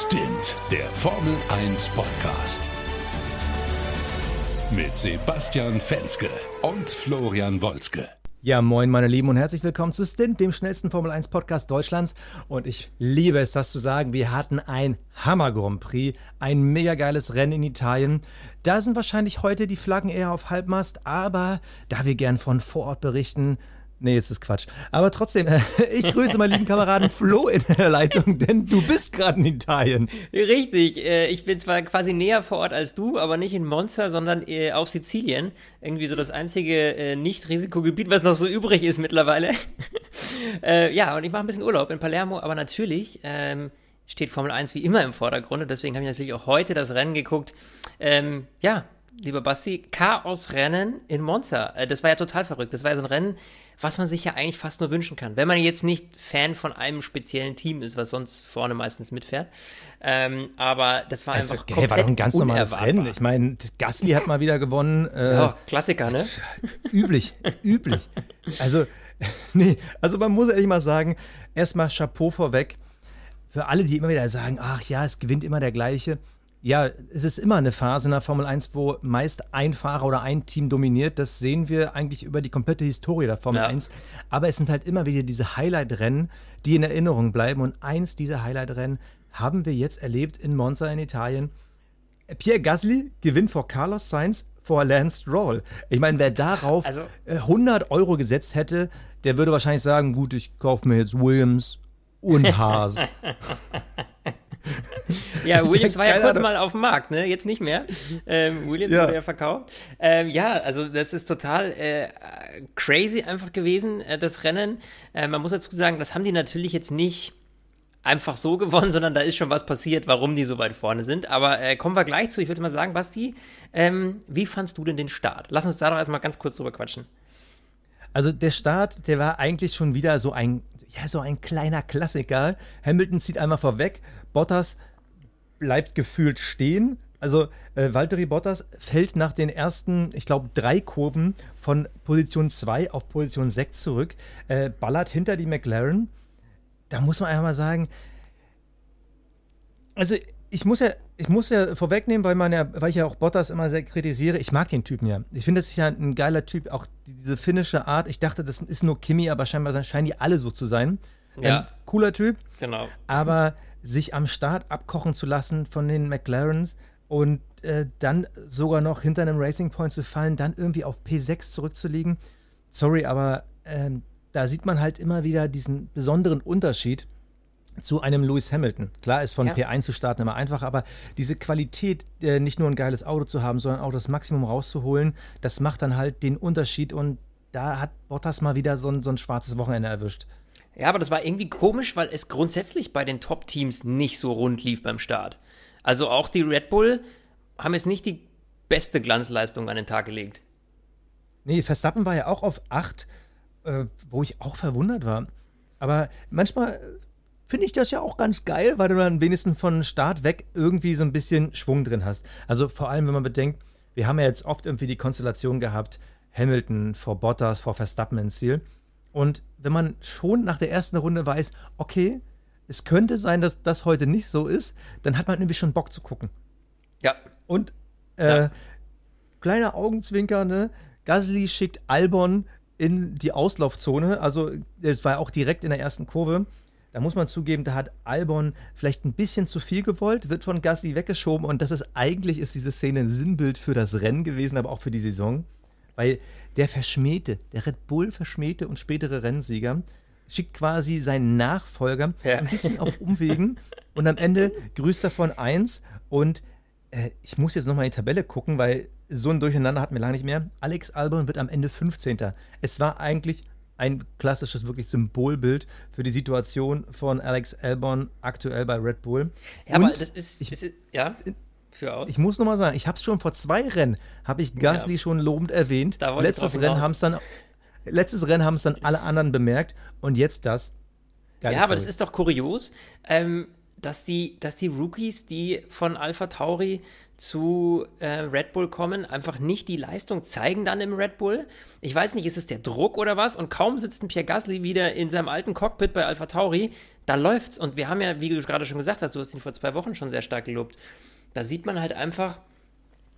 Stint, der Formel 1 Podcast. Mit Sebastian Fenske und Florian Wolzke. Ja, moin, meine Lieben, und herzlich willkommen zu Stint, dem schnellsten Formel 1 Podcast Deutschlands. Und ich liebe es, das zu sagen. Wir hatten ein Hammer Grand Prix, ein mega geiles Rennen in Italien. Da sind wahrscheinlich heute die Flaggen eher auf Halbmast, aber da wir gern von vor Ort berichten, Nee, jetzt ist Quatsch. Aber trotzdem, ich grüße meinen lieben Kameraden Flo in der Leitung, denn du bist gerade in Italien. Richtig, äh, ich bin zwar quasi näher vor Ort als du, aber nicht in Monza, sondern äh, auf Sizilien. Irgendwie so das einzige äh, Nicht-Risikogebiet, was noch so übrig ist mittlerweile. Ja, und ich mache ein bisschen Urlaub in Palermo, aber natürlich ähm, steht Formel 1 wie immer im Vordergrund. Und deswegen habe ich natürlich auch heute das Rennen geguckt. Ähm, ja, lieber Basti, Chaos-Rennen in Monza. Das war ja total verrückt. Das war ja so ein Rennen, was man sich ja eigentlich fast nur wünschen kann. Wenn man jetzt nicht Fan von einem speziellen Team ist, was sonst vorne meistens mitfährt. Ähm, aber das war also, einfach komplett war doch ein ganz normales Rennen. Ich meine, Gasly hat mal wieder gewonnen. Äh, ja, Klassiker, ne? Üblich, üblich. Also, nee, also man muss ehrlich mal sagen, erstmal Chapeau vorweg für alle, die immer wieder sagen, ach ja, es gewinnt immer der gleiche ja, es ist immer eine Phase in der Formel 1, wo meist ein Fahrer oder ein Team dominiert. Das sehen wir eigentlich über die komplette Historie der Formel ja. 1. Aber es sind halt immer wieder diese Highlight-Rennen, die in Erinnerung bleiben. Und eins dieser Highlight-Rennen haben wir jetzt erlebt in Monza in Italien. Pierre Gasly gewinnt vor Carlos Sainz vor Lance Stroll. Ich meine, wer darauf also, 100 äh, Euro gesetzt hätte, der würde wahrscheinlich sagen, gut, ich kaufe mir jetzt Williams und Haas. ja, Williams war ja kurz mal auf dem Markt, ne? Jetzt nicht mehr. Ähm, Williams ja. wurde ja verkauft. Ähm, ja, also das ist total äh, crazy einfach gewesen, äh, das Rennen. Äh, man muss dazu sagen, das haben die natürlich jetzt nicht einfach so gewonnen, sondern da ist schon was passiert, warum die so weit vorne sind. Aber äh, kommen wir gleich zu. Ich würde mal sagen, Basti, ähm, wie fandst du denn den Start? Lass uns da doch erstmal ganz kurz drüber quatschen. Also der Start, der war eigentlich schon wieder so ein, ja, so ein kleiner Klassiker. Hamilton zieht einmal vorweg, Bottas bleibt gefühlt stehen. Also äh, Valtteri Bottas fällt nach den ersten, ich glaube, drei Kurven von Position 2 auf Position 6 zurück, äh, ballert hinter die McLaren. Da muss man einfach mal sagen, also ich muss ja, ich muss ja vorwegnehmen, weil man ja, weil ich ja auch Bottas immer sehr kritisiere. Ich mag den Typen ja. Ich finde, das ist ja ein geiler Typ. Auch diese finnische Art. Ich dachte, das ist nur Kimi, aber scheinbar scheinen die alle so zu sein. Ja. Ähm, cooler Typ. Genau. Aber sich am Start abkochen zu lassen von den McLarens und äh, dann sogar noch hinter einem Racing Point zu fallen, dann irgendwie auf P6 zurückzulegen. Sorry, aber äh, da sieht man halt immer wieder diesen besonderen Unterschied zu einem Lewis Hamilton. Klar ist von ja. P1 zu starten immer einfach, aber diese Qualität, äh, nicht nur ein geiles Auto zu haben, sondern auch das Maximum rauszuholen, das macht dann halt den Unterschied und da hat Bottas mal wieder so ein, so ein schwarzes Wochenende erwischt. Ja, aber das war irgendwie komisch, weil es grundsätzlich bei den Top-Teams nicht so rund lief beim Start. Also auch die Red Bull haben jetzt nicht die beste Glanzleistung an den Tag gelegt. Nee, Verstappen war ja auch auf 8, äh, wo ich auch verwundert war. Aber manchmal finde ich das ja auch ganz geil, weil du dann wenigstens von Start weg irgendwie so ein bisschen Schwung drin hast. Also vor allem, wenn man bedenkt, wir haben ja jetzt oft irgendwie die Konstellation gehabt, Hamilton vor Bottas, vor Verstappen ins Ziel. Und wenn man schon nach der ersten Runde weiß, okay, es könnte sein, dass das heute nicht so ist, dann hat man irgendwie schon Bock zu gucken. Ja. Und äh, ja. kleiner Augenzwinker, ne? Gasly schickt Albon in die Auslaufzone. Also, es war auch direkt in der ersten Kurve. Da muss man zugeben, da hat Albon vielleicht ein bisschen zu viel gewollt, wird von Gasly weggeschoben und das ist eigentlich ist diese Szene ein Sinnbild für das Rennen gewesen, aber auch für die Saison. Weil der Verschmähte, der Red Bull Verschmähte und spätere Rennsieger, schickt quasi seinen Nachfolger ja. ein bisschen auf Umwegen und am Ende grüßt er von 1 und äh, ich muss jetzt nochmal in die Tabelle gucken, weil so ein Durcheinander hatten wir lange nicht mehr. Alex Albon wird am Ende 15. Es war eigentlich ein klassisches, wirklich Symbolbild für die Situation von Alex Albon aktuell bei Red Bull. Ja, und aber das ist, ich, ist ja für aus. Ich muss nochmal sagen, ich habe es schon vor zwei Rennen, habe ich Gasly ja. schon lobend erwähnt. Letztes Rennen haben es dann, letztes Rennen haben es dann alle anderen bemerkt und jetzt das. Geile ja, aber das ist doch kurios. Ähm, dass die, dass die Rookies, die von Alpha Tauri zu äh, Red Bull kommen, einfach nicht die Leistung zeigen dann im Red Bull. Ich weiß nicht, ist es der Druck oder was? Und kaum sitzt ein Pierre Gasly wieder in seinem alten Cockpit bei Alpha Tauri, da läuft's. Und wir haben ja, wie du gerade schon gesagt hast, du hast ihn vor zwei Wochen schon sehr stark gelobt. Da sieht man halt einfach,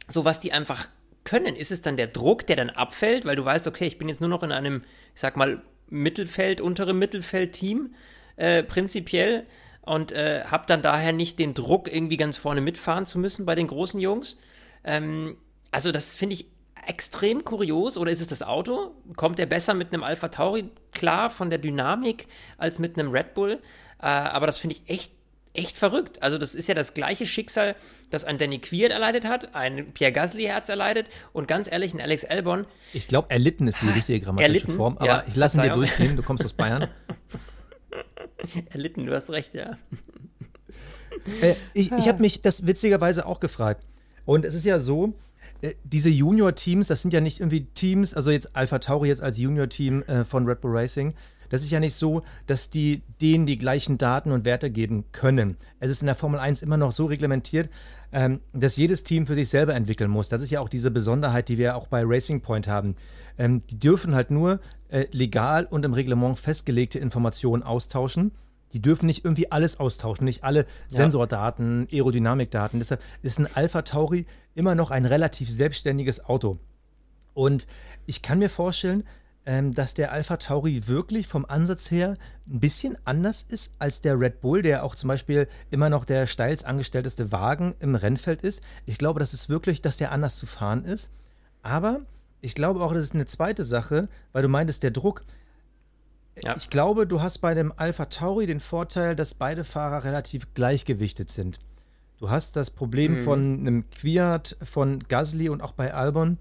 so was die einfach können. Ist es dann der Druck, der dann abfällt, weil du weißt, okay, ich bin jetzt nur noch in einem, ich sag mal, Mittelfeld, unterem Mittelfeld-Team, äh, prinzipiell und äh, habe dann daher nicht den Druck, irgendwie ganz vorne mitfahren zu müssen bei den großen Jungs. Ähm, also das finde ich extrem kurios. Oder ist es das Auto? Kommt er besser mit einem Alpha Tauri klar von der Dynamik als mit einem Red Bull? Äh, aber das finde ich echt echt verrückt. Also das ist ja das gleiche Schicksal, das ein Danny Quiert erleidet hat, ein Pierre Gasly hat es erleidet und ganz ehrlich, ein Alex Albon. Ich glaube, erlitten ist die richtige grammatische erlitten, Form, aber ja, ich lasse ihn dir durchgehen, du kommst aus Bayern. erlitten, du hast recht, ja. Äh, ich ich habe mich das witzigerweise auch gefragt. Und es ist ja so, äh, diese Junior-Teams, das sind ja nicht irgendwie Teams, also jetzt Alpha Tauri jetzt als Junior-Team äh, von Red Bull Racing, das ist ja nicht so, dass die denen die gleichen Daten und Werte geben können. Es ist in der Formel 1 immer noch so reglementiert, ähm, dass jedes Team für sich selber entwickeln muss. Das ist ja auch diese Besonderheit, die wir auch bei Racing Point haben. Ähm, die dürfen halt nur äh, legal und im Reglement festgelegte Informationen austauschen. Die dürfen nicht irgendwie alles austauschen, nicht alle ja. Sensordaten, Aerodynamikdaten. Deshalb ist ein Alpha Tauri immer noch ein relativ selbstständiges Auto. Und ich kann mir vorstellen, ähm, dass der Alpha Tauri wirklich vom Ansatz her ein bisschen anders ist als der Red Bull, der auch zum Beispiel immer noch der steilst angestellteste Wagen im Rennfeld ist. Ich glaube, das ist wirklich, dass der anders zu fahren ist. Aber ich glaube auch, das ist eine zweite Sache, weil du meintest, der Druck. Ja. Ich glaube, du hast bei dem Alpha Tauri den Vorteil, dass beide Fahrer relativ gleichgewichtet sind. Du hast das Problem mhm. von einem Quiat, von Gasly und auch bei Albon.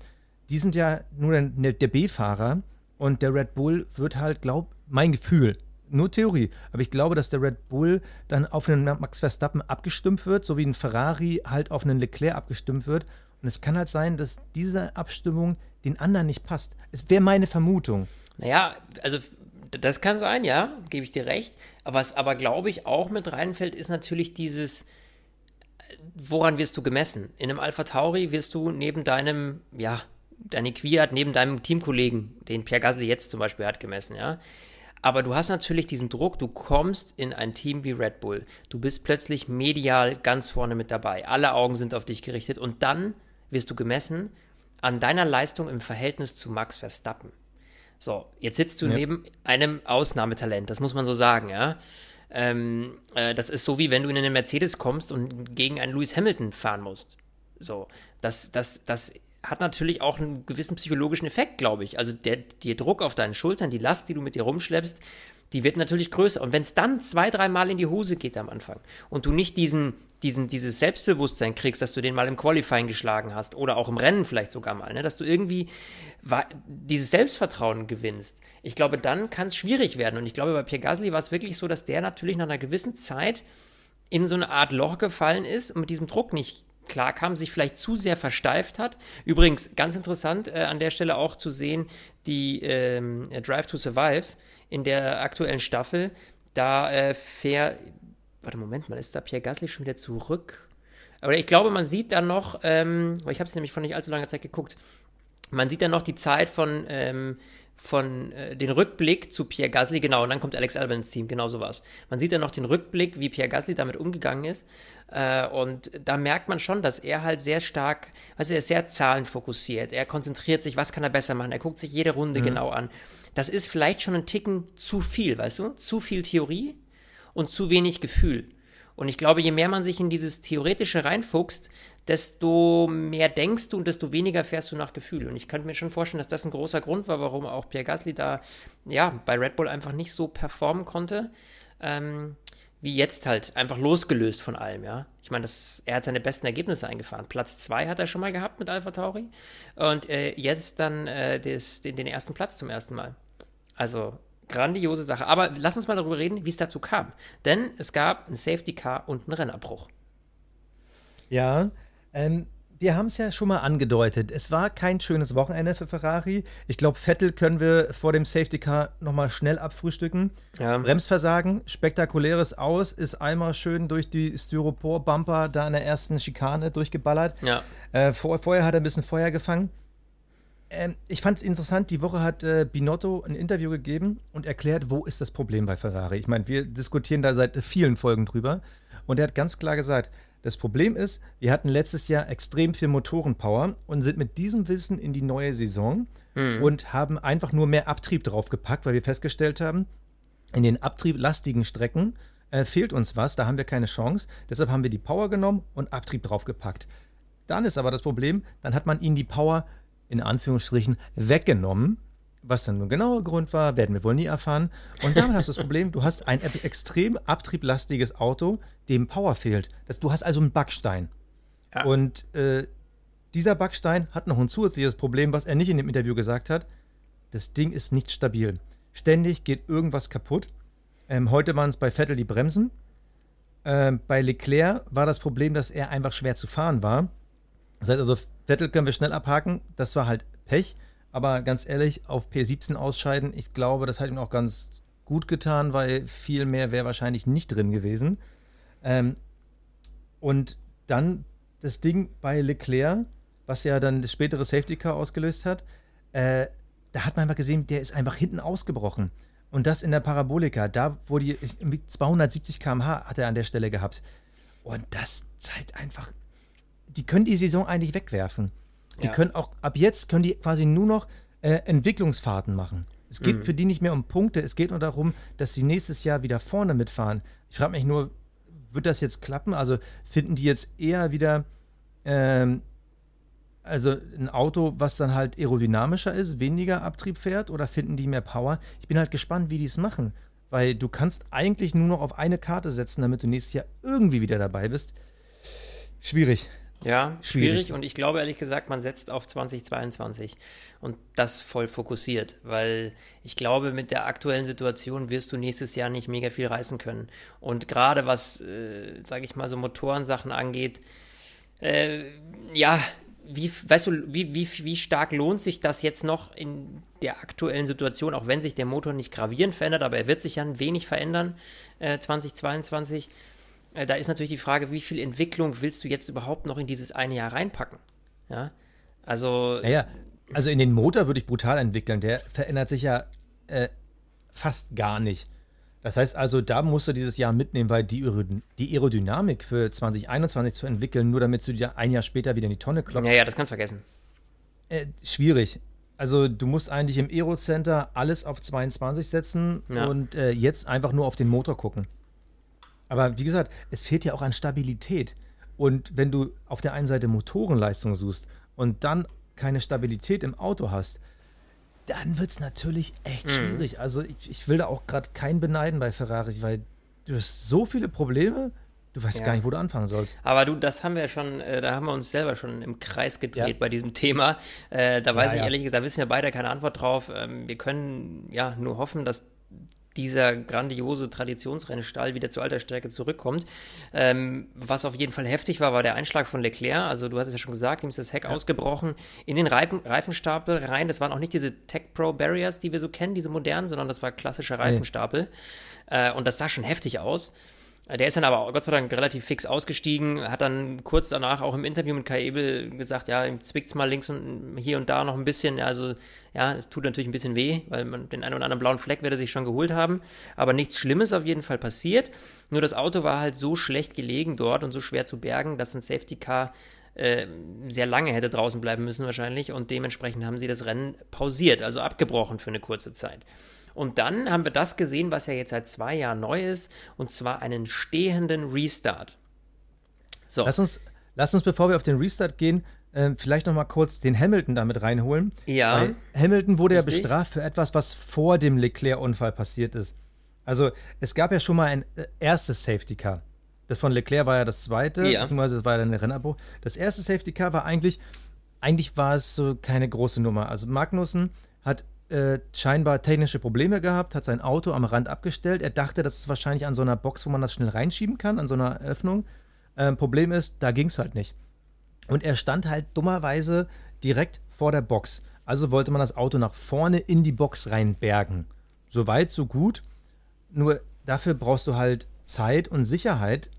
Die sind ja nur der, der B-Fahrer und der Red Bull wird halt, glaub, mein Gefühl, nur Theorie, aber ich glaube, dass der Red Bull dann auf einen Max Verstappen abgestimmt wird, so wie ein Ferrari halt auf einen Leclerc abgestimmt wird. Und es kann halt sein, dass diese Abstimmung den anderen nicht passt. Es wäre meine Vermutung. Naja, also das kann sein, ja, gebe ich dir recht. Aber was aber, glaube ich, auch mit reinfällt, ist natürlich dieses, woran wirst du gemessen? In einem Alpha Tauri wirst du neben deinem, ja, deine Quiert neben deinem Teamkollegen, den Pierre Gasly jetzt zum Beispiel hat, gemessen, ja. Aber du hast natürlich diesen Druck, du kommst in ein Team wie Red Bull. Du bist plötzlich medial ganz vorne mit dabei. Alle Augen sind auf dich gerichtet und dann wirst du gemessen an deiner Leistung im Verhältnis zu Max Verstappen. So, jetzt sitzt du ja. neben einem Ausnahmetalent, das muss man so sagen, ja. Ähm, äh, das ist so wie wenn du in einen Mercedes kommst und gegen einen Lewis Hamilton fahren musst. So, das, das, das hat natürlich auch einen gewissen psychologischen Effekt, glaube ich. Also der, der Druck auf deinen Schultern, die Last, die du mit dir rumschleppst, die wird natürlich größer. Und wenn es dann zwei, dreimal in die Hose geht am Anfang und du nicht diesen, diesen, dieses Selbstbewusstsein kriegst, dass du den mal im Qualifying geschlagen hast oder auch im Rennen vielleicht sogar mal, ne, dass du irgendwie dieses Selbstvertrauen gewinnst, ich glaube, dann kann es schwierig werden. Und ich glaube, bei Pierre Gasly war es wirklich so, dass der natürlich nach einer gewissen Zeit in so eine Art Loch gefallen ist und mit diesem Druck nicht klar kam, sich vielleicht zu sehr versteift hat. Übrigens, ganz interessant äh, an der Stelle auch zu sehen, die ähm, Drive to Survive in der aktuellen Staffel, da äh, fair, warte, Moment mal, ist da Pierre Gasly schon wieder zurück? Aber ich glaube, man sieht dann noch, ähm, ich habe es nämlich vor nicht allzu langer Zeit geguckt, man sieht dann noch die Zeit von ähm, von äh, den Rückblick zu Pierre Gasly, genau, und dann kommt Alex Albon ins Team, genau sowas. Man sieht dann noch den Rückblick, wie Pierre Gasly damit umgegangen ist. Äh, und da merkt man schon, dass er halt sehr stark, also er ist sehr zahlenfokussiert. Er konzentriert sich, was kann er besser machen. Er guckt sich jede Runde mhm. genau an. Das ist vielleicht schon ein Ticken zu viel, weißt du? Zu viel Theorie und zu wenig Gefühl. Und ich glaube, je mehr man sich in dieses Theoretische reinfuchst, desto mehr denkst du und desto weniger fährst du nach Gefühl. Und ich könnte mir schon vorstellen, dass das ein großer Grund war, warum auch Pierre Gasly da ja, bei Red Bull einfach nicht so performen konnte. Ähm, wie jetzt halt, einfach losgelöst von allem, ja. Ich meine, er hat seine besten Ergebnisse eingefahren. Platz 2 hat er schon mal gehabt mit Alpha Tauri und äh, jetzt dann äh, des, den, den, ersten Platz zum ersten Mal. Also grandiose Sache. Aber lass uns mal darüber reden, wie es dazu kam. Denn es gab ein Safety Car und einen Rennabbruch. Ja, ähm, wir haben es ja schon mal angedeutet. Es war kein schönes Wochenende für Ferrari. Ich glaube, Vettel können wir vor dem Safety Car nochmal schnell abfrühstücken. Ja. Bremsversagen, spektakuläres Aus, ist einmal schön durch die Styropor-Bumper da in der ersten Schikane durchgeballert. Ja. Äh, vor, vorher hat er ein bisschen Feuer gefangen. Ähm, ich fand es interessant, die Woche hat äh, Binotto ein Interview gegeben und erklärt, wo ist das Problem bei Ferrari. Ich meine, wir diskutieren da seit vielen Folgen drüber. Und er hat ganz klar gesagt, das Problem ist, wir hatten letztes Jahr extrem viel Motorenpower und sind mit diesem Wissen in die neue Saison mhm. und haben einfach nur mehr Abtrieb draufgepackt, weil wir festgestellt haben, in den abtrieblastigen Strecken äh, fehlt uns was, da haben wir keine Chance. Deshalb haben wir die Power genommen und Abtrieb draufgepackt. Dann ist aber das Problem, dann hat man ihnen die Power in Anführungsstrichen weggenommen was dann nun genauer Grund war, werden wir wohl nie erfahren. Und damit hast du das Problem, du hast ein extrem abtrieblastiges Auto, dem Power fehlt. Das, du hast also einen Backstein. Ja. Und äh, dieser Backstein hat noch ein zusätzliches Problem, was er nicht in dem Interview gesagt hat. Das Ding ist nicht stabil. Ständig geht irgendwas kaputt. Ähm, heute waren es bei Vettel die Bremsen. Ähm, bei Leclerc war das Problem, dass er einfach schwer zu fahren war. Das heißt also, Vettel können wir schnell abhaken. Das war halt Pech. Aber ganz ehrlich, auf P17 ausscheiden, ich glaube, das hat ihm auch ganz gut getan, weil viel mehr wäre wahrscheinlich nicht drin gewesen. Ähm, und dann das Ding bei Leclerc, was ja dann das spätere Safety Car ausgelöst hat, äh, da hat man einfach gesehen, der ist einfach hinten ausgebrochen. Und das in der Parabolika, da wo die 270 km/h hat er an der Stelle gehabt. Und das zeigt einfach, die können die Saison eigentlich wegwerfen. Die ja. können auch, ab jetzt können die quasi nur noch äh, Entwicklungsfahrten machen. Es geht mhm. für die nicht mehr um Punkte, es geht nur darum, dass sie nächstes Jahr wieder vorne mitfahren. Ich frage mich nur, wird das jetzt klappen? Also finden die jetzt eher wieder ähm, also ein Auto, was dann halt aerodynamischer ist, weniger Abtrieb fährt oder finden die mehr Power? Ich bin halt gespannt, wie die es machen, weil du kannst eigentlich nur noch auf eine Karte setzen, damit du nächstes Jahr irgendwie wieder dabei bist. Schwierig. Ja, schwierig. schwierig. Und ich glaube ehrlich gesagt, man setzt auf 2022 und das voll fokussiert, weil ich glaube, mit der aktuellen Situation wirst du nächstes Jahr nicht mega viel reißen können. Und gerade was, äh, sage ich mal, so Motorensachen angeht, äh, ja, wie, weißt du, wie, wie, wie stark lohnt sich das jetzt noch in der aktuellen Situation, auch wenn sich der Motor nicht gravierend verändert, aber er wird sich ja ein wenig verändern, äh, 2022. Äh, da ist natürlich die Frage, wie viel Entwicklung willst du jetzt überhaupt noch in dieses eine Jahr reinpacken? Ja, also. Naja, also in den Motor würde ich brutal entwickeln. Der verändert sich ja äh, fast gar nicht. Das heißt also, da musst du dieses Jahr mitnehmen, weil die, die Aerodynamik für 2021 zu entwickeln, nur damit du dir ein Jahr später wieder in die Tonne klopfst. Ja, ja, das kannst du vergessen. Äh, schwierig. Also du musst eigentlich im Aero-Center alles auf 22 setzen ja. und äh, jetzt einfach nur auf den Motor gucken. Aber wie gesagt, es fehlt ja auch an Stabilität. Und wenn du auf der einen Seite Motorenleistung suchst und dann keine Stabilität im Auto hast, dann wird es natürlich echt mhm. schwierig. Also ich, ich, will da auch gerade keinen beneiden bei Ferrari, weil du hast so viele Probleme, du weißt ja. gar nicht, wo du anfangen sollst. Aber du, das haben wir schon, äh, da haben wir uns selber schon im Kreis gedreht ja. bei diesem Thema. Äh, da weiß ja, ich ehrlich gesagt, wissen wir beide keine Antwort drauf. Ähm, wir können ja nur hoffen, dass dieser grandiose Traditionsrennstall wieder zu alter Stärke zurückkommt. Ähm, was auf jeden Fall heftig war, war der Einschlag von Leclerc. Also du hast es ja schon gesagt, ihm ist das Heck ja. ausgebrochen in den Reifen, Reifenstapel rein. Das waren auch nicht diese Tech Pro Barriers, die wir so kennen, diese modernen, sondern das war klassischer Reifenstapel. Nee. Äh, und das sah schon heftig aus. Der ist dann aber Gott sei Dank relativ fix ausgestiegen, hat dann kurz danach auch im Interview mit Kai Ebel gesagt, ja, ihm zwickt es mal links und hier und da noch ein bisschen. Also ja, es tut natürlich ein bisschen weh, weil man den einen oder anderen blauen Fleck wird er sich schon geholt haben. Aber nichts Schlimmes auf jeden Fall passiert. Nur das Auto war halt so schlecht gelegen dort und so schwer zu bergen, dass ein Safety Car äh, sehr lange hätte draußen bleiben müssen wahrscheinlich und dementsprechend haben sie das Rennen pausiert, also abgebrochen für eine kurze Zeit. Und dann haben wir das gesehen, was ja jetzt seit zwei Jahren neu ist, und zwar einen stehenden Restart. So. Lass uns, lass uns bevor wir auf den Restart gehen, äh, vielleicht noch mal kurz den Hamilton damit reinholen. Ja. Weil Hamilton wurde Richtig. ja bestraft für etwas, was vor dem Leclerc-Unfall passiert ist. Also es gab ja schon mal ein äh, erstes Safety Car. Das von Leclerc war ja das zweite, ja. beziehungsweise es war ja dann der Rennabbruch. Das erste Safety Car war eigentlich, eigentlich war es so keine große Nummer. Also Magnussen hat äh, scheinbar technische Probleme gehabt, hat sein Auto am Rand abgestellt. Er dachte, das ist wahrscheinlich an so einer Box, wo man das schnell reinschieben kann, an so einer Öffnung. Ähm, Problem ist, da ging es halt nicht. Und er stand halt dummerweise direkt vor der Box. Also wollte man das Auto nach vorne in die Box reinbergen. So weit, so gut. Nur dafür brauchst du halt Zeit und Sicherheit.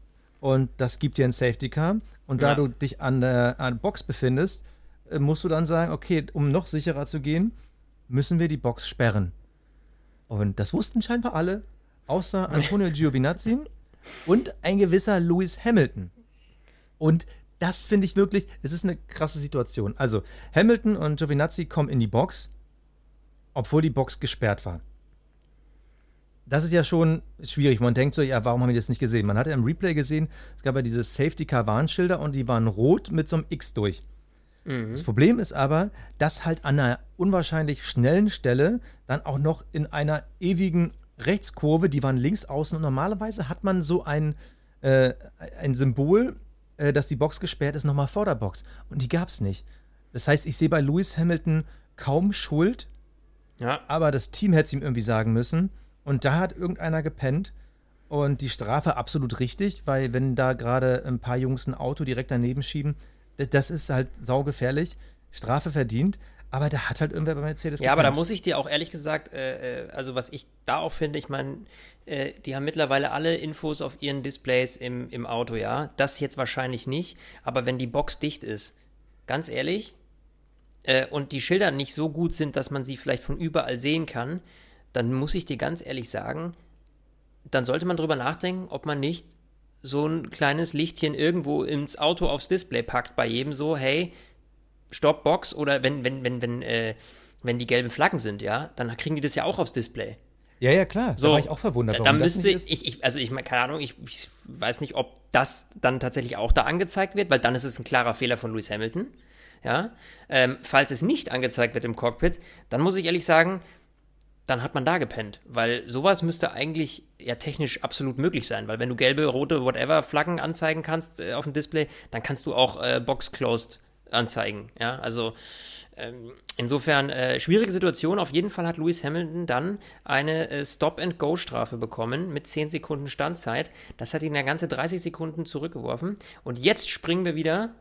Und das gibt dir ein Safety Car. Und da Ja. du dich an der, an der Box befindest, äh, musst du dann sagen, okay, um noch sicherer zu gehen, müssen wir die Box sperren. Und das wussten scheinbar alle, außer Antonio Giovinazzi und ein gewisser Lewis Hamilton. Und das finde ich wirklich, es ist eine krasse Situation. Also, Hamilton und Giovinazzi kommen in die Box, obwohl die Box gesperrt war. Das ist ja schon schwierig. Man denkt so, ja, warum haben wir das nicht gesehen? Man hat ja im Replay gesehen, es gab ja diese Safety-Car-Warnschilder und die waren rot mit so einem X durch. Das Problem ist aber, dass halt an einer unwahrscheinlich schnellen Stelle dann auch noch in einer ewigen Rechtskurve, die waren links außen und normalerweise hat man so ein, äh, ein Symbol, äh, dass die Box gesperrt ist, nochmal vor der Box. Und die gab es nicht. Das heißt, ich sehe bei Lewis Hamilton kaum Schuld, Ja. aber das Team hätte es ihm irgendwie sagen müssen. Und da hat irgendeiner gepennt. Und die Strafe absolut richtig, weil wenn da gerade ein paar Jungs ein Auto direkt daneben schieben, das ist halt saugefährlich. Strafe verdient. Aber da hat halt irgendwer bei Mercedes Ja, aber da muss ich dir auch ehrlich gesagt, äh, äh, also was ich da auch finde, ich meine, äh, die haben mittlerweile alle Infos auf ihren Displays im, im Auto, ja. Das jetzt wahrscheinlich nicht, aber wenn die Box dicht ist, ganz ehrlich, äh, und die Schilder nicht so gut sind, dass man sie vielleicht von überall sehen kann, dann muss ich dir ganz ehrlich sagen, dann sollte man drüber nachdenken, ob man nicht so ein kleines Lichtchen irgendwo ins Auto aufs Display packt, bei jedem so, hey, Stopp, Box oder wenn, wenn, wenn, wenn, äh, wenn die gelben Flaggen sind, ja, dann kriegen die das ja auch aufs Display. Ja, ja, klar. So, da war ich auch verwundert. Da, warum dann müsste ich, ich, also ich meine, keine Ahnung, ich, ich weiß nicht, ob das dann tatsächlich auch da angezeigt wird, weil dann ist es ein klarer Fehler von Lewis Hamilton. Ja, ähm, falls es nicht angezeigt wird im Cockpit, dann muss ich ehrlich sagen, dann hat man da gepennt, weil sowas müsste eigentlich ja technisch absolut möglich sein, weil wenn du gelbe, rote, whatever Flaggen anzeigen kannst äh, auf dem Display, dann kannst du auch äh, Box Closed anzeigen. Ja, also ähm, insofern äh, schwierige Situation. Auf jeden Fall hat Lewis Hamilton dann eine äh, Stop-and-Go-Strafe bekommen mit 10 Sekunden Standzeit. Das hat ihn ja ganze 30 Sekunden zurückgeworfen. Und jetzt springen wir wieder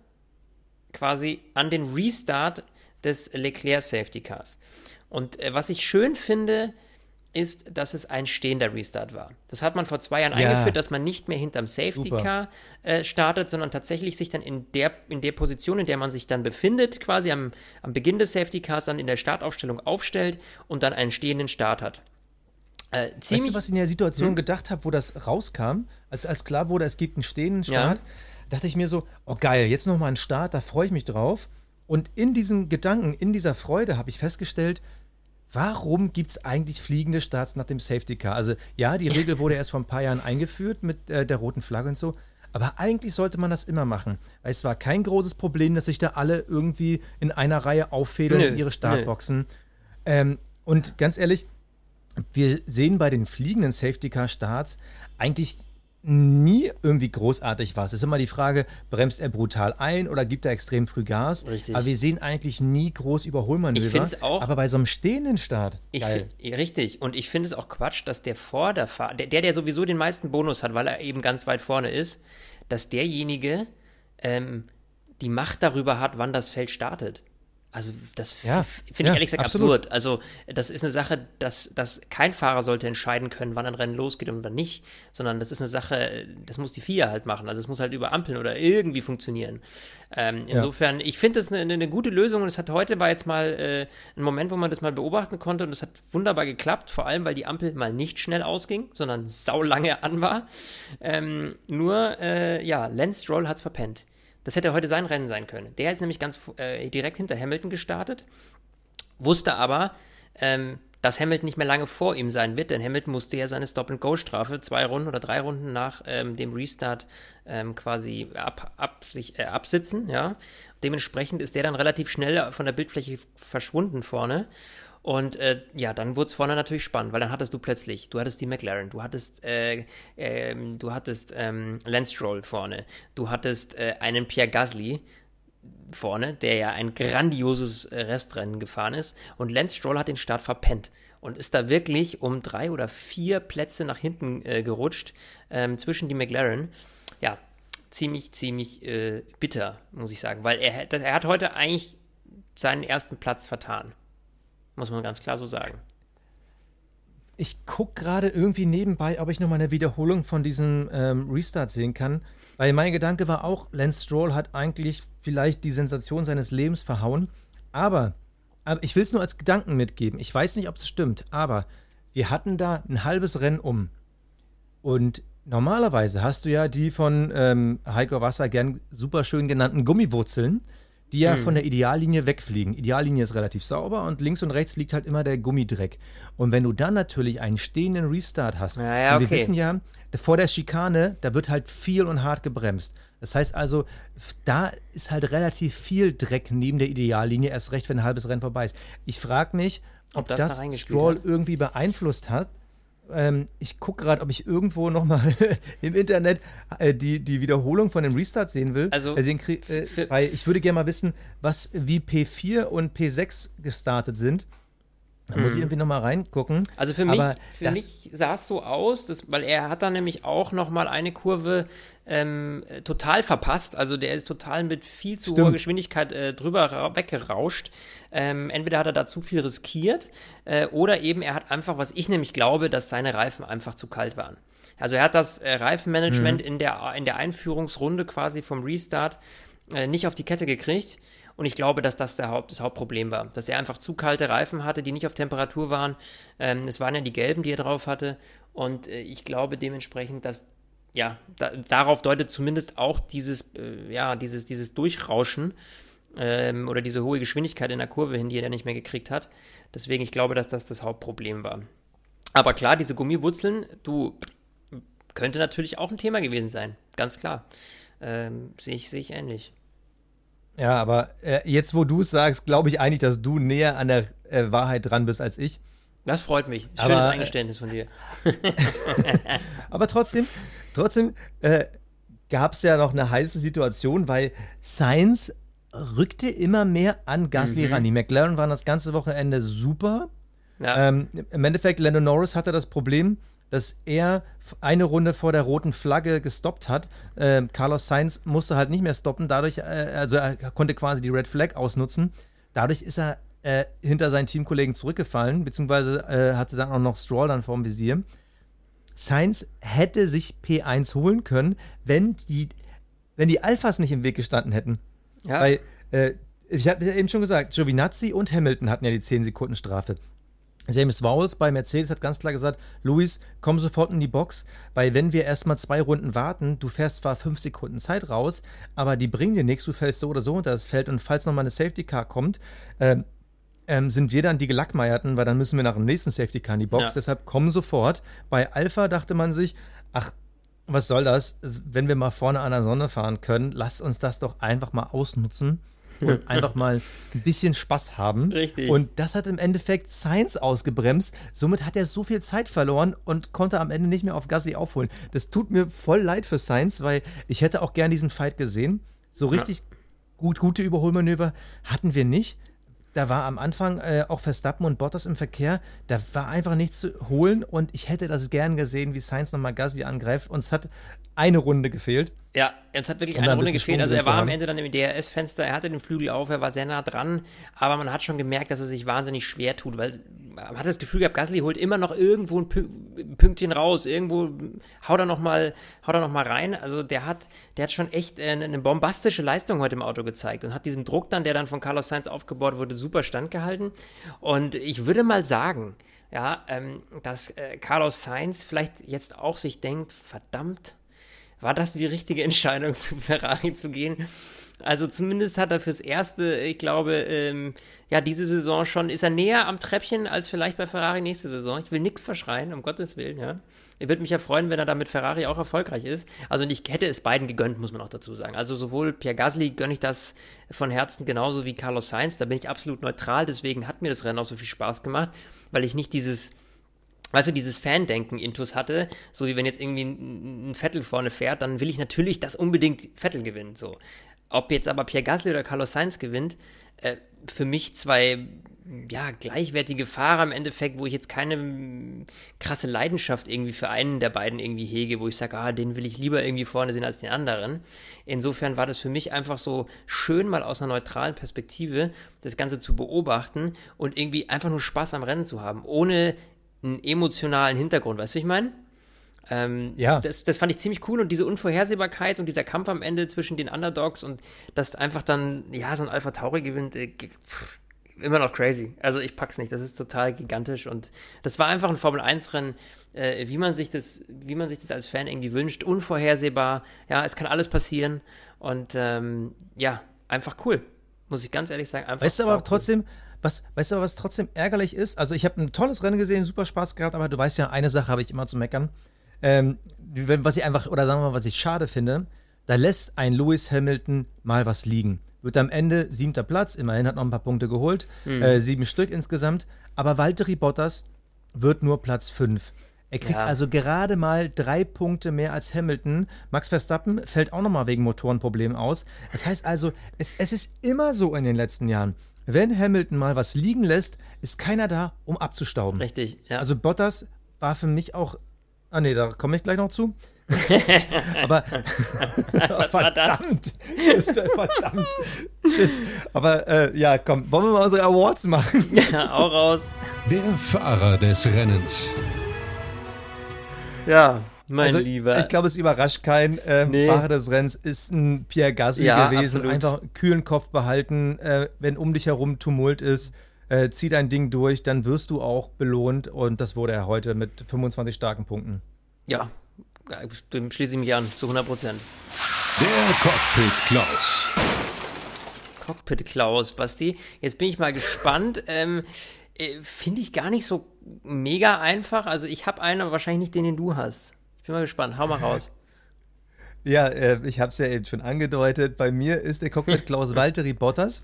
quasi an den Restart des Leclerc Safety Cars. Und äh, was ich schön finde, ist, dass es ein stehender Restart war. Das hat man vor zwei Jahren Ja. eingeführt, dass man nicht mehr hinterm Safety Super. Car äh, startet, sondern tatsächlich sich dann in der, in der Position, in der man sich dann befindet, quasi am, am Beginn des Safety Cars dann in der Startaufstellung aufstellt und dann einen stehenden Start hat. Äh, Weißt ziemlich, du, was ich in der Situation gedacht habe, wo das rauskam, als, als klar wurde, es gibt einen stehenden Start, dachte ich mir so, oh geil, jetzt nochmal ein Start, da freue ich mich drauf. Und in diesem Gedanken, in dieser Freude habe ich festgestellt, warum gibt es eigentlich fliegende Starts nach dem Safety Car? Also ja, die Regel wurde erst vor ein paar Jahren eingeführt mit äh, der roten Flagge und so. Aber eigentlich sollte man das immer machen. Weil es war kein großes Problem, dass sich da alle irgendwie in einer Reihe auffädeln in ihre Startboxen. Ähm, und ganz ehrlich, wir sehen bei den fliegenden Safety Car Starts eigentlich nie irgendwie großartig was. Es ist immer die Frage, bremst er brutal ein oder gibt er extrem früh Gas? Richtig. Aber wir sehen eigentlich nie groß Überholmanöver. Ich find's auch- Aber bei so einem stehenden Start, Ich geil. find, richtig. Und ich finde es auch Quatsch, dass der Vorderfahrer, der, der, der sowieso den meisten Bonus hat, weil er eben ganz weit vorne ist, dass derjenige ähm, die Macht darüber hat, wann das Feld startet. Also das Ja, finde ich ja, ehrlich gesagt absolut. absurd. Also das ist eine Sache, dass, dass kein Fahrer sollte entscheiden können, wann ein Rennen losgeht und wann nicht, sondern das ist eine Sache, das muss die FIA halt machen. Also es muss halt über Ampeln oder irgendwie funktionieren. Ähm, insofern, ich finde das eine, eine gute Lösung und es hat heute war jetzt mal äh, ein Moment, wo man das mal beobachten konnte und es hat wunderbar geklappt, vor allem weil die Ampel mal nicht schnell ausging, sondern saulange an war. Ähm, nur, äh, ja, Lance Stroll hat es verpennt. Das hätte heute sein Rennen sein können. Der ist nämlich ganz äh, direkt hinter Hamilton gestartet, wusste aber, ähm, dass Hamilton nicht mehr lange vor ihm sein wird, denn Hamilton musste ja seine Stop-and-Go-Strafe zwei Runden oder drei Runden nach ähm, dem Restart ähm, quasi ab, ab, sich, äh, absitzen. Ja? Dementsprechend ist der dann relativ schnell von der Bildfläche verschwunden vorne. Und äh, ja, dann wurde es vorne natürlich spannend, weil dann hattest du plötzlich, du hattest die McLaren, du hattest, äh, ähm, du hattest ähm, Lance Stroll vorne, du hattest äh, einen Pierre Gasly, vorne, der ja ein grandioses äh, Restrennen gefahren ist. Und Lance Stroll hat den Start verpennt und ist da wirklich um drei oder vier Plätze nach hinten äh, gerutscht ähm, zwischen die McLaren. Ja, ziemlich, ziemlich äh, bitter, muss ich sagen, weil er, er hat heute eigentlich seinen ersten Platz vertan. Muss man ganz klar so sagen. Ich gucke gerade irgendwie nebenbei, ob ich nochmal eine Wiederholung von diesem ähm, Restart sehen kann. Weil mein Gedanke war auch, Lance Stroll hat eigentlich vielleicht die Sensation seines Lebens verhauen. Aber, aber ich will es nur als Gedanken mitgeben. Ich weiß nicht, ob es stimmt, aber wir hatten da ein halbes Rennen um. Und normalerweise hast du ja die von ähm, Heiko Wasser gern super schön genannten Gummiwurzeln die ja hm. von der Ideallinie wegfliegen. Ideallinie ist relativ sauber und links und rechts liegt halt immer der Gummidreck. Und wenn du dann natürlich einen stehenden Restart hast, ja, ja, und wir wissen ja, vor der Schikane, da wird halt viel und hart gebremst. Das heißt also, da ist halt relativ viel Dreck neben der Ideallinie, erst recht, wenn ein halbes Rennen vorbei ist. Ich frage mich, ob, ob das, das da Stroll hat. irgendwie beeinflusst hat, ähm, ich gucke gerade, ob ich irgendwo nochmal im Internet äh, die, die Wiederholung von dem Restart sehen will. Also, äh, äh, weil ich würde gerne mal wissen, was wie P4 und P6 gestartet sind. Da muss ich mhm. irgendwie nochmal reingucken. Also für mich, für mich sah es so aus, dass, weil er hat dann nämlich auch nochmal eine Kurve ähm, total verpasst. Also der ist total mit viel zu Stimmt. hoher Geschwindigkeit äh, drüber weggerauscht. Ähm, entweder hat er da zu viel riskiert äh, oder eben er hat einfach, was ich nämlich glaube, dass seine Reifen einfach zu kalt waren. Also er hat das äh, Reifenmanagement mhm. in, der, in der Einführungsrunde quasi vom Restart äh, nicht auf die Kette gekriegt. Und ich glaube, dass das Haupt, das Hauptproblem war. Dass er einfach zu kalte Reifen hatte, die nicht auf Temperatur waren. Ähm, es waren ja die gelben, die er drauf hatte. Und äh, ich glaube dementsprechend, dass ja, da, darauf deutet zumindest auch dieses, äh, ja, dieses, dieses Durchrauschen ähm, oder diese hohe Geschwindigkeit in der Kurve hin, die er nicht mehr gekriegt hat. Deswegen, ich glaube, dass das das Hauptproblem war. Aber klar, diese Gummiwurzeln, du, könnte natürlich auch ein Thema gewesen sein. Ganz klar. Ähm, Sehe ich, seh ich ähnlich. Ja, aber äh, jetzt, wo du es sagst, glaube ich eigentlich, dass du näher an der äh, Wahrheit dran bist als ich. Das freut mich. Schönes aber, äh, Eingeständnis von dir. aber trotzdem, trotzdem äh, gab es ja noch eine heiße Situation, weil Science rückte immer mehr an Gasly mhm. ran. Die McLaren waren das ganze Wochenende super. Ja. Ähm, Im Endeffekt, Lando Norris hatte das Problem, dass er eine Runde vor der roten Flagge gestoppt hat. Äh, Carlos Sainz musste halt nicht mehr stoppen, dadurch, äh, also er konnte quasi die Red Flag ausnutzen. Dadurch ist er äh, hinter seinen Teamkollegen zurückgefallen, beziehungsweise äh, hatte dann auch noch Stroll dann vorm Visier. Sainz hätte sich P1 holen können, wenn die, wenn die Alphas nicht im Weg gestanden hätten. Ja. Weil, äh, ich habe ja eben schon gesagt, Giovinazzi und Hamilton hatten ja die 10 Sekunden Strafe. James Vowles bei Mercedes hat ganz klar gesagt, Luis, komm sofort in die Box, weil wenn wir erstmal zwei Runden warten, du fährst zwar fünf Sekunden Zeit raus, aber die bringen dir nichts, du fällst so oder so unter das Feld und falls nochmal eine Safety Car kommt, ähm, ähm, sind wir dann die Gelackmeierten, weil dann müssen wir nach dem nächsten Safety Car in die Box, ja. deshalb komm sofort. Bei Alpha dachte man sich, ach, was soll das, wenn wir mal vorne an der Sonne fahren können, lass uns das doch einfach mal ausnutzen und einfach mal ein bisschen Spaß haben. Richtig. Und das hat im Endeffekt Science ausgebremst. Somit hat er so viel Zeit verloren und konnte am Ende nicht mehr auf Gassi aufholen. Das tut mir voll leid für Science, weil ich hätte auch gern diesen Fight gesehen. So richtig ja. gut, gute Überholmanöver hatten wir nicht da war am Anfang äh, auch Verstappen und Bottas im Verkehr. Da war einfach nichts zu holen und ich hätte das gern gesehen, wie Sainz nochmal Gasly angreift. Uns hat eine Runde gefehlt. Ja, es hat wirklich eine Runde gefehlt. Also er war am Ende dann im DRS-Fenster, er hatte den Flügel auf, er war sehr nah dran, aber man hat schon gemerkt, dass er sich wahnsinnig schwer tut, weil man hat das Gefühl gehabt, Gasly holt immer noch irgendwo ein Pünktchen raus, irgendwo haut er noch mal, haut er noch mal rein. Also der hat, der hat schon echt äh, eine bombastische Leistung heute im Auto gezeigt und hat diesen Druck dann, der dann von Carlos Sainz aufgebaut wurde, super standgehalten. Und ich würde mal sagen, ja, ähm, dass äh, Carlos Sainz vielleicht jetzt auch sich denkt, verdammt, war das die richtige Entscheidung, zu Ferrari zu gehen? Also zumindest hat er fürs Erste, ich glaube, ähm, ja, diese Saison schon, ist er näher am Treppchen als vielleicht bei Ferrari nächste Saison. Ich will nichts verschreien, um Gottes Willen, ja. Ich würde mich ja freuen, wenn er da mit Ferrari auch erfolgreich ist. Also ich hätte es beiden gegönnt, muss man auch dazu sagen. Also sowohl Pierre Gasly gönne ich das von Herzen genauso wie Carlos Sainz. Da bin ich absolut neutral, deswegen hat mir das Rennen auch so viel Spaß gemacht, weil ich nicht dieses weißt du, dieses Fan-Denken-Intus hatte, so wie wenn jetzt irgendwie ein, Vettel vorne fährt, dann will ich natürlich, dass unbedingt Vettel gewinnt, so. ob jetzt aber Pierre Gasly oder Carlos Sainz gewinnt, äh, für mich zwei ja, gleichwertige Fahrer im Endeffekt, wo ich jetzt keine krasse Leidenschaft irgendwie für einen der beiden irgendwie hege, wo ich sage, ah, den will ich lieber irgendwie vorne sehen als den anderen. Insofern war das für mich einfach so schön, mal aus einer neutralen Perspektive das Ganze zu beobachten und irgendwie einfach nur Spaß am Rennen zu haben, ohne einen emotionalen Hintergrund. Weißt du, ich meine? Ähm, ja. Das, das, fand ich ziemlich cool und diese Unvorhersehbarkeit und dieser Kampf am Ende zwischen den Underdogs und dass einfach dann, ja, so ein Alpha Tauri gewinnt, äh, pff, immer noch crazy. Also ich pack's nicht, das ist total gigantisch und das war einfach ein Formel 1 Rennen, äh, wie man sich das, wie man sich das als Fan irgendwie wünscht, unvorhersehbar. Ja, es kann alles passieren und ähm, ja, einfach cool, muss ich ganz ehrlich sagen. Einfach weißt du aber trotzdem, was, weißt du, was trotzdem ärgerlich ist? Also ich habe ein tolles Rennen gesehen, super Spaß gehabt, aber du weißt ja, eine Sache habe ich immer zu meckern. Ähm, was ich einfach, oder sagen wir mal, was ich schade finde, da lässt ein Lewis Hamilton mal was liegen. Wird am Ende siebter Platz, immerhin hat noch ein paar Punkte geholt, mhm. äh, sieben Stück insgesamt. Aber Valtteri Bottas wird nur Platz fünf. Er kriegt ja. also gerade mal drei Punkte mehr als Hamilton. Max Verstappen fällt auch nochmal wegen Motorenproblemen aus. Das heißt also, es, es ist immer so in den letzten Jahren. Wenn Hamilton mal was liegen lässt, ist keiner da, um abzustauben. Richtig, ja. Also Bottas war für mich auch Ah nee, da komme ich gleich noch zu. aber was war das? verdammt. Shit. Aber äh, ja, komm, wollen wir mal unsere Awards machen? Ja, auch raus. Der Fahrer des Rennens. Ja, mein also, Lieber. Ich glaube, es überrascht keinen. Ähm, nee. Fahrer des Rennens ist ein Pierre Gasly ja, gewesen. Absolut. Einfach kühlen Kopf behalten, äh, wenn um dich herum Tumult ist äh, zieh dein Ding durch, dann wirst du auch belohnt und das wurde er heute mit 25 starken Punkten. Ja, dem schließe ich mich an, zu 100 Prozent. Der Cockpit Klaus. Cockpit Klaus, Basti. Jetzt bin ich mal gespannt. Ähm, äh, Finde ich gar nicht so mega einfach. Also ich habe einen, aber wahrscheinlich nicht den, den du hast. Ich bin mal gespannt. Hau mal raus. Ja, äh, ich habe es ja eben schon angedeutet. Bei mir ist der Cockpit Klaus Valtteri Bottas.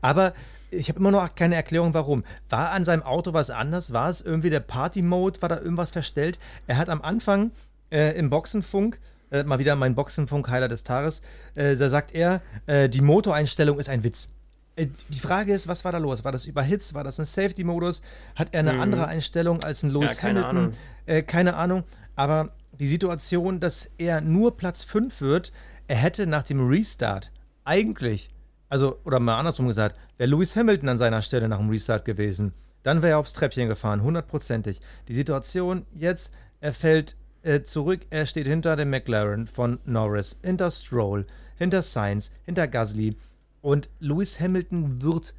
Aber ich habe immer noch keine Erklärung, warum. War an seinem Auto was anders? War es irgendwie der Party-Mode? War da irgendwas verstellt? Er hat am Anfang äh, im Boxenfunk, äh, mal wieder mein Boxenfunk-Heiler des Tages, äh, da sagt er, äh, die Motoreinstellung ist ein Witz. Äh, die Frage ist, was war da los? War das über Hits? War das ein Safety-Modus? Hat er eine mhm. andere Einstellung als ein Lewis ja, keine Hamilton? Ahnung. Äh, keine Ahnung. Aber die Situation, dass er nur Platz 5 wird, er hätte nach dem Restart eigentlich also, oder mal andersrum gesagt, wäre Lewis Hamilton an seiner Stelle nach dem Restart gewesen, dann wäre er aufs Treppchen gefahren, hundertprozentig. Die Situation jetzt, er fällt äh, zurück, er steht hinter dem McLaren von Norris, hinter Stroll, hinter Sainz, hinter Gasly und Lewis Hamilton wird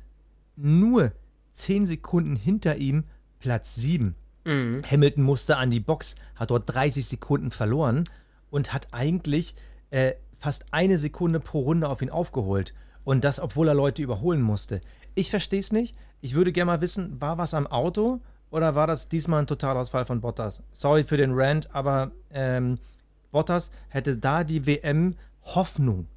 nur 10 Sekunden hinter ihm Platz 7. Mhm. Hamilton musste an die Box, hat dort 30 Sekunden verloren und hat eigentlich äh, fast eine Sekunde pro Runde auf ihn aufgeholt. Und das, obwohl er Leute überholen musste. Ich verstehe es nicht. Ich würde gerne mal wissen, war was am Auto oder war das diesmal ein Totalausfall von Bottas? Sorry für den Rant, aber ähm, Bottas hätte da die WM Hoffnung,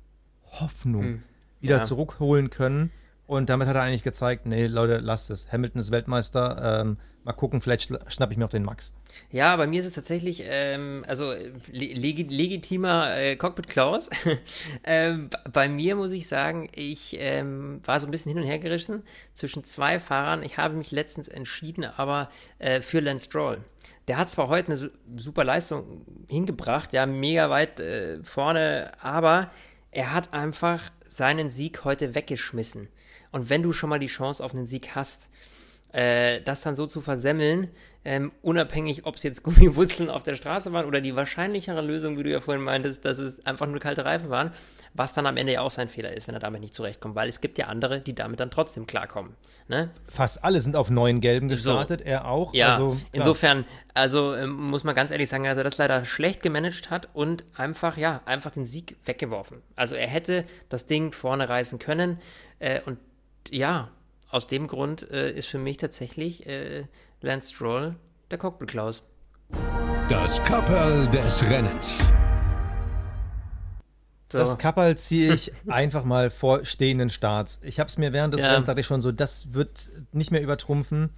Hoffnung hm. Wieder ja. zurückholen können. Und damit hat er eigentlich gezeigt, nee, Leute, lasst es. Hamilton ist Weltmeister. Ähm, mal gucken, vielleicht schnappe ich mir auch den Max. Ja, bei mir ist es tatsächlich, ähm, also leg legitimer äh, Cockpit Klaus. ähm, bei mir muss ich sagen, ich ähm, war so ein bisschen hin und her gerissen zwischen zwei Fahrern. Ich habe mich letztens entschieden, aber äh, für Lance Stroll. Der hat zwar heute eine super Leistung hingebracht, ja, mega weit äh, vorne, aber er hat einfach seinen Sieg heute weggeschmissen. Und wenn du schon mal die Chance auf einen Sieg hast, äh, das dann so zu versemmeln, ähm, unabhängig, ob es jetzt Gummiwurzeln auf der Straße waren oder die wahrscheinlichere Lösung, wie du ja vorhin meintest, dass es einfach nur kalte Reifen waren, was dann am Ende ja auch sein Fehler ist, wenn er damit nicht zurechtkommt, weil es gibt ja andere, die damit dann trotzdem klarkommen. Ne? Fast alle sind auf neuen Gelben gestartet, so. er auch. Ja, also, insofern, also ähm, muss man ganz ehrlich sagen, dass er das leider schlecht gemanagt hat und einfach, ja, einfach den Sieg weggeworfen. Also er hätte das Ding vorne reißen können äh, und ja, aus dem Grund äh, ist für mich tatsächlich äh, Lance Stroll der Cockpit Klaus. Das Kapperl des Rennens. So. Das Kapperl ziehe ich einfach mal vor stehenden Starts. Ich habe es mir während des ja. Rennens, sagte ich schon so, das wird nicht mehr übertrumpfen.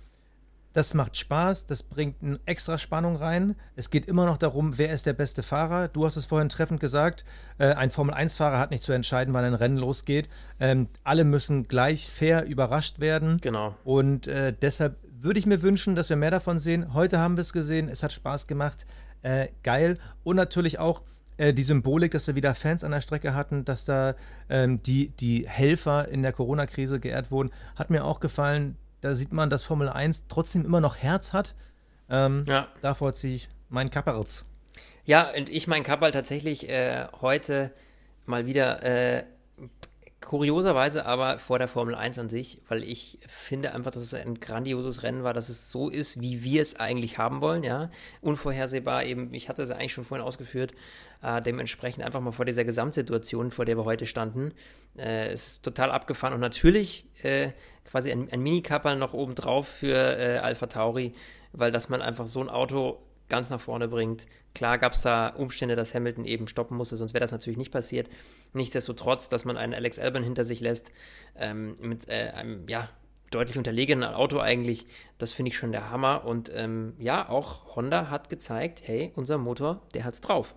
Das macht Spaß, das bringt eine extra Spannung rein. Es geht immer noch darum, wer ist der beste Fahrer. Du hast es vorhin treffend gesagt, äh, ein Formel-1-Fahrer hat nicht zu entscheiden, wann ein Rennen losgeht. Ähm, alle müssen gleich fair überrascht werden. Genau. Und äh, deshalb würde ich mir wünschen, dass wir mehr davon sehen. Heute haben wir es gesehen, es hat Spaß gemacht. Äh, geil. Und natürlich auch äh, die Symbolik, dass wir wieder Fans an der Strecke hatten, dass da ähm, die, die Helfer in der Corona-Krise geehrt wurden, hat mir auch gefallen da sieht man, dass Formel 1 trotzdem immer noch Herz hat. Ähm, ja. Davor ziehe ich meinen Kapperls. Ja, und ich mein Kapperl tatsächlich äh, heute mal wieder äh, kurioserweise aber vor der Formel 1 an sich, weil ich finde einfach, dass es ein grandioses Rennen war, dass es so ist, wie wir es eigentlich haben wollen, ja. Unvorhersehbar eben, ich hatte es eigentlich schon vorhin ausgeführt, äh, dementsprechend einfach mal vor dieser Gesamtsituation, vor der wir heute standen. Äh, es ist total abgefahren und natürlich äh, quasi ein, ein Mini-Kapperl noch obendrauf für äh, Alpha Tauri, weil dass man einfach so ein Auto ganz nach vorne bringt. Klar gab es da Umstände, dass Hamilton eben stoppen musste, sonst wäre das natürlich nicht passiert. Nichtsdestotrotz, dass man einen Alex Albon hinter sich lässt, ähm, mit äh, einem, ja, deutlich unterlegenen Auto eigentlich, das finde ich schon der Hammer. Und ähm, ja, auch Honda hat gezeigt, hey, unser Motor, der hat's drauf.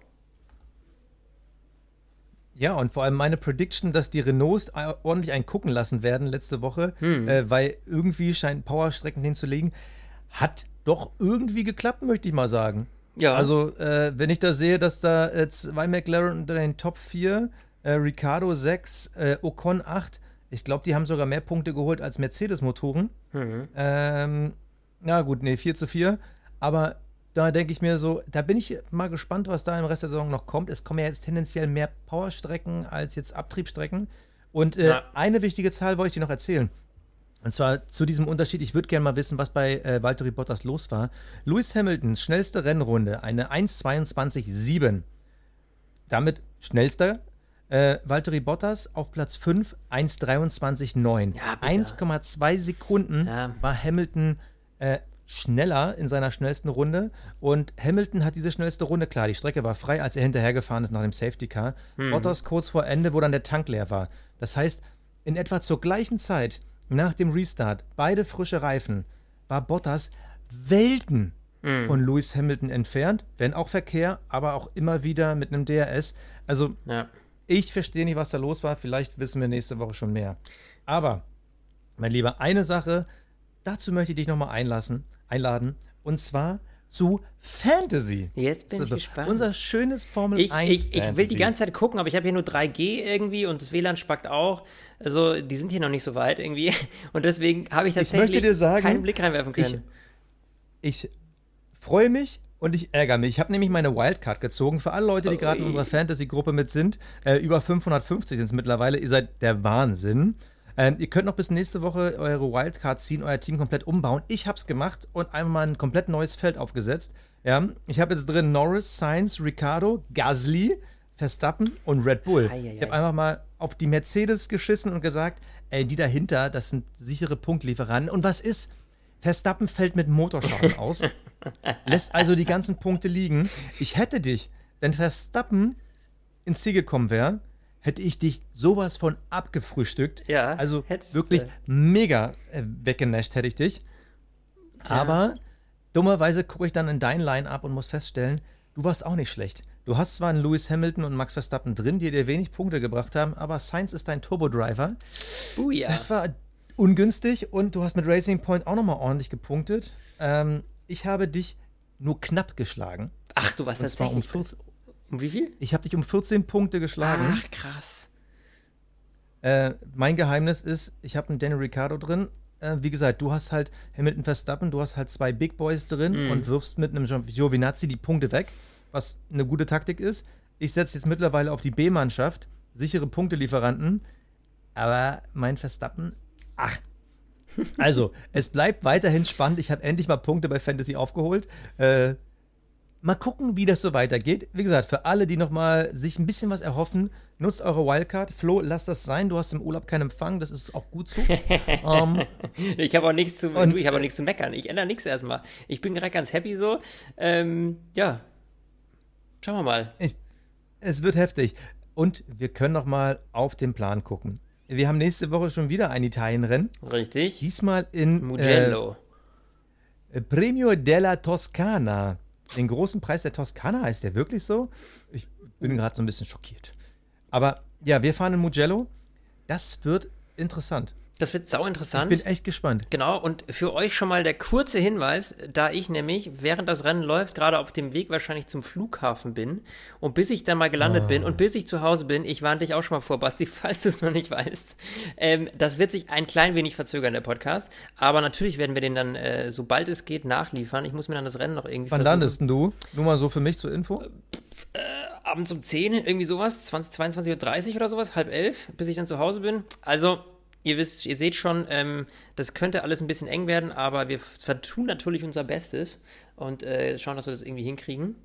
Ja, und vor allem meine Prediction, dass die Renaults ordentlich einen gucken lassen werden letzte Woche, hm. äh, weil irgendwie scheinen Powerstrecken hinzulegen, hat doch irgendwie geklappt, möchte ich mal sagen. Ja. Also, äh, wenn ich da sehe, dass da äh, zwei McLaren unter den Top 4, äh, Ricardo 6, äh, Ocon 8, ich glaube, die haben sogar mehr Punkte geholt als Mercedes-Motoren. Mhm. Ähm, na gut, nee, 4 zu 4. Aber da denke ich mir so, da bin ich mal gespannt, was da im Rest der Saison noch kommt. Es kommen ja jetzt tendenziell mehr Powerstrecken als jetzt Abtriebsstrecken. Und äh, eine wichtige Zahl wollte ich dir noch erzählen. Und zwar zu diesem Unterschied, ich würde gerne mal wissen, was bei äh, Valtteri Bottas los war. Lewis Hamiltons schnellste Rennrunde, eine 1,22,7. Damit schnellster. Äh, Valtteri Bottas auf Platz 5, 1,23,9. Ja, 1,2 Sekunden ja. war Hamilton äh, schneller in seiner schnellsten Runde. Und Hamilton hat diese schnellste Runde, klar, die Strecke war frei, als er hinterhergefahren ist nach dem Safety Car. Hm. Bottas kurz vor Ende, wo dann der Tank leer war. Das heißt, in etwa zur gleichen Zeit nach dem Restart, beide frische Reifen, war Bottas Welten mhm. von Lewis Hamilton entfernt, wenn auch Verkehr, aber auch immer wieder mit einem DRS. Also, ja. ich verstehe nicht, was da los war. Vielleicht wissen wir nächste Woche schon mehr. Aber, mein Lieber, eine Sache, dazu möchte ich dich nochmal einlassen, einladen. Und zwar zu Fantasy. Jetzt bin ich gespannt. Unser schönes Formel ich, 1 ich, ich will die ganze Zeit gucken, aber ich habe hier nur 3G irgendwie und das WLAN spackt auch. Also, die sind hier noch nicht so weit irgendwie. Und deswegen habe ich tatsächlich ich sagen, keinen Blick reinwerfen können. Ich, ich freue mich und ich ärgere mich. Ich habe nämlich meine Wildcard gezogen. Für alle Leute, die gerade in unserer Fantasy-Gruppe mit sind, äh, über 550 sind es mittlerweile. Ihr seid der Wahnsinn. Ähm, ihr könnt noch bis nächste Woche eure Wildcard ziehen, euer Team komplett umbauen. Ich habe es gemacht und einmal mal ein komplett neues Feld aufgesetzt. Ja, ich habe jetzt drin Norris, Sainz, Ricardo, Gasly, Verstappen und Red Bull. Ei, ei, ei. Ich habe einfach mal auf die Mercedes geschissen und gesagt, ey, die dahinter, das sind sichere Punktlieferanten. Und was ist? Verstappen fällt mit Motorschaden aus, lässt also die ganzen Punkte liegen. Ich hätte dich, wenn Verstappen ins Ziel gekommen wäre, hätte ich dich sowas von abgefrühstückt. Ja. Also wirklich du. mega äh, weggenascht hätte ich dich. Tja. Aber dummerweise gucke ich dann in dein Line-Up und muss feststellen, du warst auch nicht schlecht. Du hast zwar einen Lewis Hamilton und Max Verstappen drin, die dir wenig Punkte gebracht haben, aber Sainz ist dein Turbo-Driver. Ja. Das war ungünstig und du hast mit Racing Point auch nochmal ordentlich gepunktet. Ähm, ich habe dich nur knapp geschlagen. Ach, du warst tatsächlich. Um, 14, um wie viel? Ich habe dich um 14 Punkte geschlagen. Ach, krass. Äh, mein Geheimnis ist, ich habe einen Daniel Ricciardo drin. Äh, wie gesagt, du hast halt Hamilton Verstappen, du hast halt zwei Big Boys drin mm. und wirfst mit einem Giovinazzi die Punkte weg, was eine gute Taktik ist. Ich setze jetzt mittlerweile auf die B-Mannschaft, sichere Punktelieferanten, aber mein Verstappen, ach. Also, es bleibt weiterhin spannend. Ich habe endlich mal Punkte bei Fantasy aufgeholt. Äh, Mal gucken, wie das so weitergeht. Wie gesagt, für alle, die nochmal sich ein bisschen was erhoffen, nutzt eure Wildcard. Flo, lass das sein. Du hast im Urlaub keinen Empfang. Das ist auch gut so. um, ähm, ich habe auch nichts zu, und, ich habe auch nichts zu meckern. Ich ändere nichts erstmal. Ich bin gerade ganz happy so. Ähm, ja. Schauen wir mal. Ich, es wird heftig. Und wir können nochmal auf den Plan gucken. Wir haben nächste Woche schon wieder ein Italienrennen. Richtig. Diesmal in Mugello. Äh, Äh, Premio della Toscana. Den großen Preis der Toskana, heißt der wirklich so? Ich bin gerade so ein bisschen schockiert. Aber ja, wir fahren in Mugello. Das wird interessant. Das wird sau interessant. Ich bin echt gespannt. Genau, und für euch schon mal der kurze Hinweis, da ich nämlich, während das Rennen läuft, gerade auf dem Weg wahrscheinlich zum Flughafen bin und bis ich dann mal gelandet Ah. bin und bis ich zu Hause bin, ich warne dich auch schon mal vor, Basti, falls du es noch nicht weißt, ähm, das wird sich ein klein wenig verzögern, der Podcast, aber natürlich werden wir den dann, äh, sobald es geht, nachliefern. Ich muss mir dann das Rennen noch irgendwie Wann landest denn du? Nur mal so für mich zur Info. abends um 10, irgendwie sowas, 20, 22.30 Uhr oder sowas, halb elf, bis ich dann zu Hause bin. Also, ihr wisst, ihr seht schon, ähm, das könnte alles ein bisschen eng werden, aber wir vertun natürlich unser Bestes und äh, schauen, dass wir das irgendwie hinkriegen.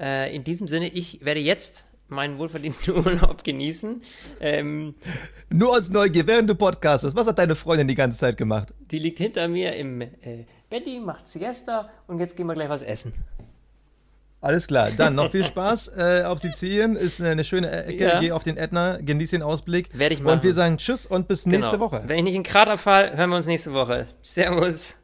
Äh, in diesem Sinne, ich werde jetzt meinen wohlverdienten Urlaub genießen. Ähm, Nur aus Neugier, während du podcastest. Was hat deine Freundin die ganze Zeit gemacht? die liegt hinter mir im äh, Betti, macht Siesta und jetzt gehen wir gleich was essen. Alles klar, dann noch viel Spaß äh, auf Sizilien. Ist eine, eine schöne Ecke. Ja. Geh auf den Ätna, genieß den Ausblick. Werde ich machen. Und wir sagen Tschüss und bis nächste Genau. Woche. Wenn ich nicht in Krater fall, hören wir uns nächste Woche. Servus.